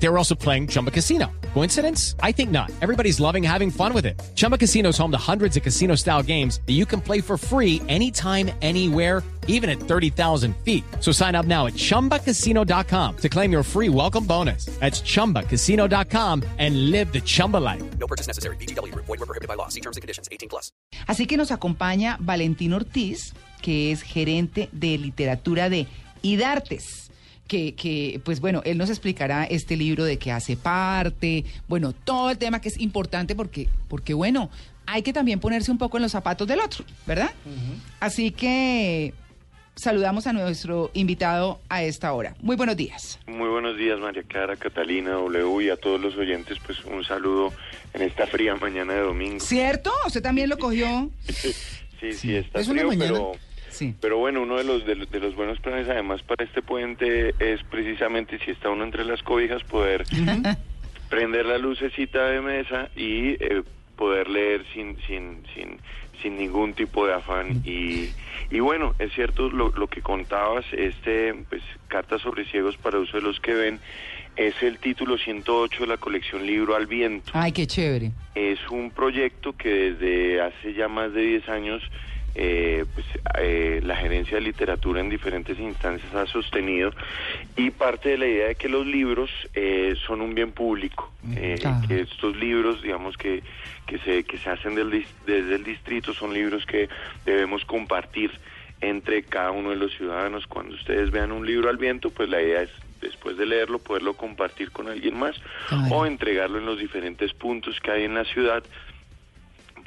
They were also playing Chumba Casino. Coincidence? I think not. Everybody's loving having fun with it. Chumba Casino is home to hundreds of casino style games that you can play for free anytime, anywhere, even at 30,000 feet. So sign up now at chumbacasino.com to claim your free welcome bonus. That's chumbacasino.com and live the Chumba life. No purchase necessary. BGW. Void were prohibited by law. See terms and conditions. 18 plus. Así que nos acompaña Valentín Ortiz, que es gerente de literatura de IDARTES. Que, que, pues bueno, él nos explicará este libro de qué hace parte, bueno, todo el tema que es importante porque, porque bueno, hay que también ponerse un poco en los zapatos del otro, ¿verdad? Así que saludamos a nuestro invitado a esta hora. Muy buenos días. Muy buenos días, María Clara, Catalina, W y a todos los oyentes, pues un saludo en esta fría mañana de domingo. ¿Cierto? ¿Usted también lo cogió? Sí, sí, está Es una frío, mañana- pero, Sí. pero bueno, uno de los, de, los- de los buenos planes además para este puente es precisamente si está uno entre las cobijas poder prender la lucecita de mesa y eh, poder leer sin, sin, sin, sin ningún tipo de afán. Y, y bueno, es cierto lo, lo que contabas, este, pues, Cartas sobre ciegos para uso de los que ven, es el título 108 de la colección Libro al Viento. Ay, qué chévere. Es un proyecto que desde hace ya más de 10 años eh, pues, eh, la gerencia de literatura en diferentes instancias ha sostenido y parte de la idea de que los libros eh, son un bien público, eh, Claro. que estos libros, digamos que, que, se, que se hacen del desde el distrito son libros que debemos compartir entre cada uno de los ciudadanos. Cuando ustedes vean un libro al viento, pues la idea es después de leerlo poderlo compartir con alguien más Claro. o entregarlo en los diferentes puntos que hay en la ciudad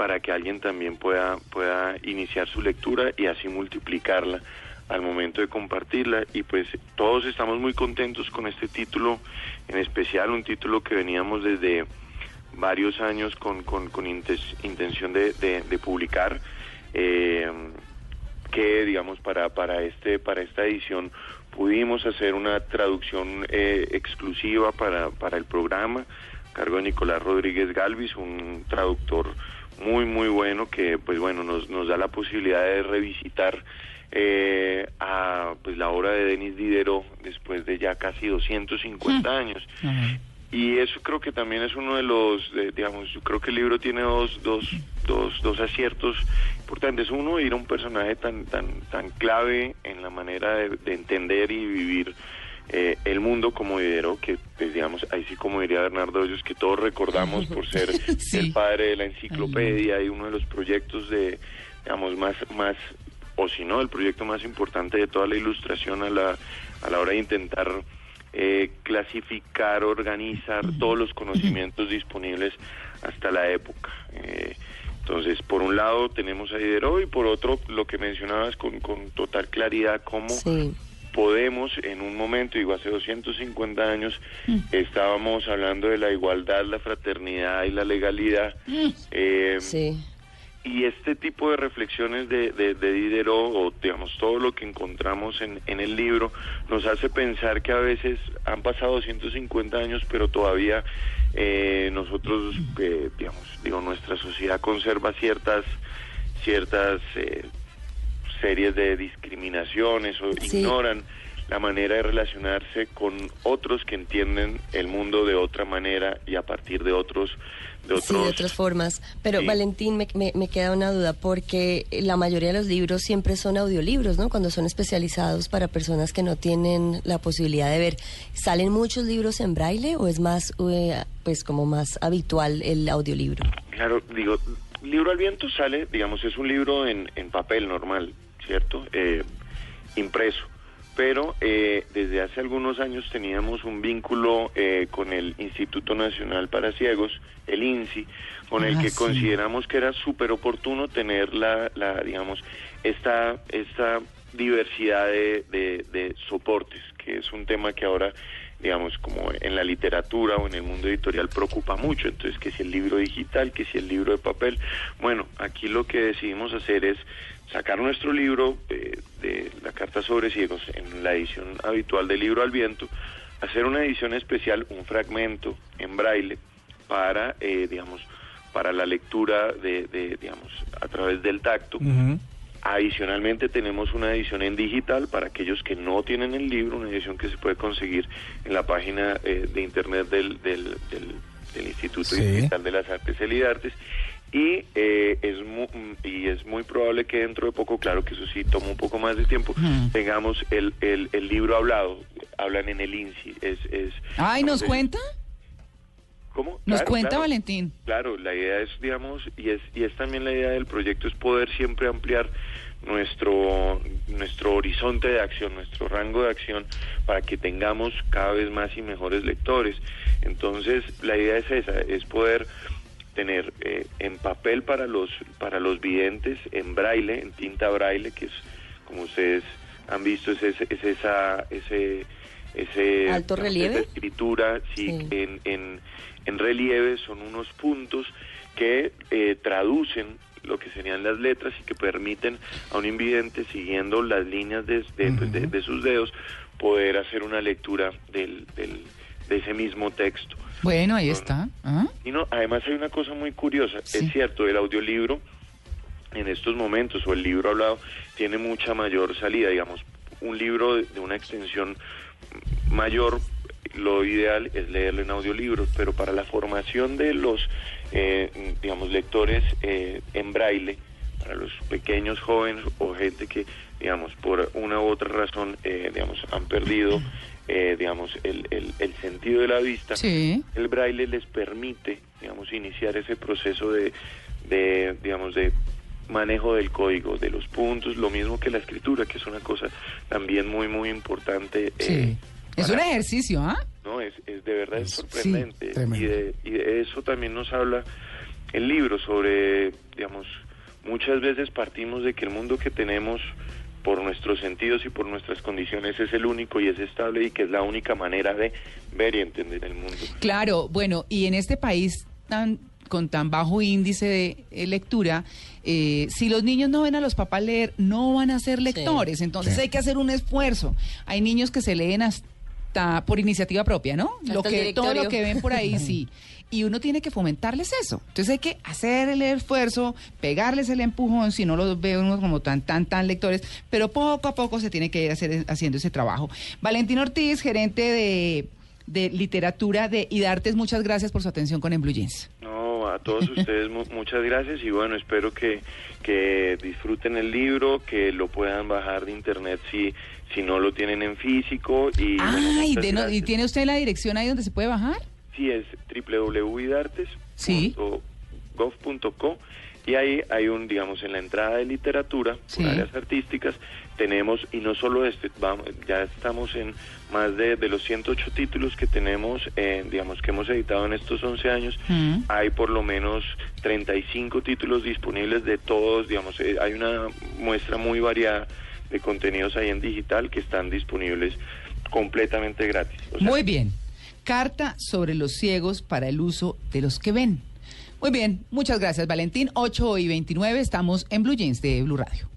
para que alguien también pueda pueda iniciar su lectura y así multiplicarla al momento de compartirla. Y pues todos estamos muy contentos con este título en especial un título que veníamos desde varios años con, con, con intención de, de- publicar eh, que digamos para para este para esta edición pudimos hacer una traducción eh, exclusiva para, para el programa. Cargo de Nicolás Rodríguez Galvis un traductor muy muy bueno que pues bueno nos, nos da la posibilidad de revisitar eh, a pues la obra de Denis Diderot después de ya casi 250 años Ajá. y eso creo que también es uno de los, de- digamos, yo creo que el libro tiene dos, dos, dos, dos aciertos importantes. Uno, ir a un personaje tan, tan, tan clave en la manera de, de entender y vivir eh, el mundo como Diderot, que pues, digamos, ahí sí como diría Bernardo Hoyos, que todos recordamos por ser Sí. el padre de la enciclopedia y uno de los proyectos de, digamos, más, más o si no, el proyecto más importante de toda la ilustración a la, a la hora de intentar eh, clasificar, organizar todos los conocimientos disponibles hasta la época. Eh, entonces, por un lado tenemos a Diderot y por otro, lo que mencionabas con, con total claridad, cómo Sí. Podemos en un momento, digo, hace 250 años, estábamos hablando de la igualdad, la fraternidad y la legalidad. Eh, Sí. y este tipo de reflexiones de, de, de Diderot, o digamos todo lo que encontramos en, en el libro, nos hace pensar que a veces han pasado 150 años, pero todavía eh, nosotros, eh, digamos, digo, nuestra sociedad conserva ciertas, ciertas eh, series de discriminaciones o Sí. ignoran la manera de relacionarse con otros que entienden el mundo de otra manera y a partir de otros de otros Sí, de otras formas. Pero Sí. Valentín, me, me- me queda una duda porque la mayoría de los libros siempre son audiolibros, ¿no? Cuando son especializados para personas que no tienen la posibilidad de ver. ¿Salen muchos libros en braille o es más, eh, pues como más habitual el audiolibro? Claro, digo, libro al viento sale, digamos, es un libro en, en papel normal, ¿cierto? Eh, impreso. Pero eh, desde hace algunos años teníamos un vínculo eh, con el Instituto Nacional para Ciegos, el INSI, con el Ah, que sí. consideramos que era súper oportuno tener la, la, digamos, esta, esta diversidad de, de, de soportes, que es un tema que ahora digamos, como en la literatura o en el mundo editorial preocupa mucho. Entonces, que si el libro digital, que si el libro de papel. Bueno, aquí lo que decidimos hacer es sacar nuestro libro eh, de la Carta sobre Ciegos en la edición habitual del libro al viento, hacer una edición especial, un fragmento en braille para, eh, digamos, para la lectura de, de, digamos, a través del tacto. Adicionalmente tenemos una edición en digital para aquellos que no tienen el libro, una edición que se puede conseguir en la página eh, de internet del, del, del- del Instituto Sí. Digital de las Artes Elidartes. Y, eh, es mu- y es muy probable que dentro de poco, claro que eso sí toma un poco más de tiempo, tengamos el, el, el libro hablado. Hablan en el INSI. Es, es, Ay, ¿nos es- cuenta? ¿Cómo? ¿Nos Claro, cuenta, claro. Valentín? Claro, la idea es, digamos, y es, y es también la idea del proyecto, es poder siempre ampliar nuestro, nuestro horizonte de acción, nuestro rango de acción, para que tengamos cada vez más y mejores lectores. Entonces, la idea es esa, es poder tener eh, en papel para los, para los videntes, en braille, en tinta braille, que es, como ustedes han visto, es, ese- es esa, ese, ese ¿Alto relieve? esa escritura, sí, Sí. En, en, en relieve son unos puntos que eh, traducen lo que serían las letras y que permiten a un invidente, siguiendo las líneas de, de, pues, de- de sus dedos, poder hacer una lectura del, del- de ese mismo texto. Bueno, ahí está. ¿Ah? Y no, además hay una cosa muy curiosa, Sí. es cierto, el audiolibro en estos momentos o el libro hablado tiene mucha mayor salida, digamos, un libro de, de una extensión mayor, lo ideal es leerlo en audiolibros, pero para la formación de los, eh, digamos, lectores eh, en braille, para los pequeños jóvenes o gente que, digamos, por una u otra razón, eh, digamos, han perdido, eh, digamos, el, el, el sentido de la vista, Sí. el braille les permite, digamos, iniciar ese proceso de, de, digamos, de manejo del código, de los puntos, lo mismo que la escritura, que es una cosa también muy, muy importante. Sí. eh, Es un ejercicio, ¿ah? no, es, es de verdad es Sí, sorprendente. tremendo. y, de, y de eso también nos habla el libro sobre, digamos, muchas veces partimos de que el mundo que tenemos por nuestros sentidos y por nuestras condiciones es el único y es estable y que es la única manera de ver y entender el mundo. Claro, bueno, y en este país tan con tan bajo índice de eh, lectura, eh, si los niños no ven a los papás leer, no van a ser lectores. Entonces Sí. hay que hacer un esfuerzo. Hay niños que se leen hasta por iniciativa propia, ¿no? Hasta Lo el que, todo lo que ven por ahí, sí. Y uno tiene que fomentarles eso. Entonces hay que hacer el esfuerzo, pegarles el empujón, si no los ve uno como tan, tan, tan lectores, pero poco a poco se tiene que ir hacer, haciendo ese trabajo. Valentín Ortiz, gerente de, de literatura de IDARTES, muchas gracias por su atención con En Blue Jeans. No, a todos ustedes mu- muchas gracias y bueno, espero que, que disfruten el libro, que lo puedan bajar de internet si, si no lo tienen en físico y Ay, de no- ¿y tiene usted la dirección ahí donde se puede bajar? Es Sí. www.idartes.gov.co y ahí hay un, digamos, en la entrada de literatura, Sí. por áreas artísticas, tenemos, y no solo este, vamos, ya estamos en más de, de los 108 títulos que tenemos, eh, digamos, que hemos editado en estos 11 años, Mm. hay por lo menos 35 títulos disponibles de todos, digamos, eh, hay una muestra muy variada de contenidos ahí en digital que están disponibles completamente gratis. O sea, Muy bien. Carta sobre los ciegos para el uso de los que ven. Muy bien, muchas gracias Valentín. 8 y 29 estamos en Blue Jeans de Blue Radio.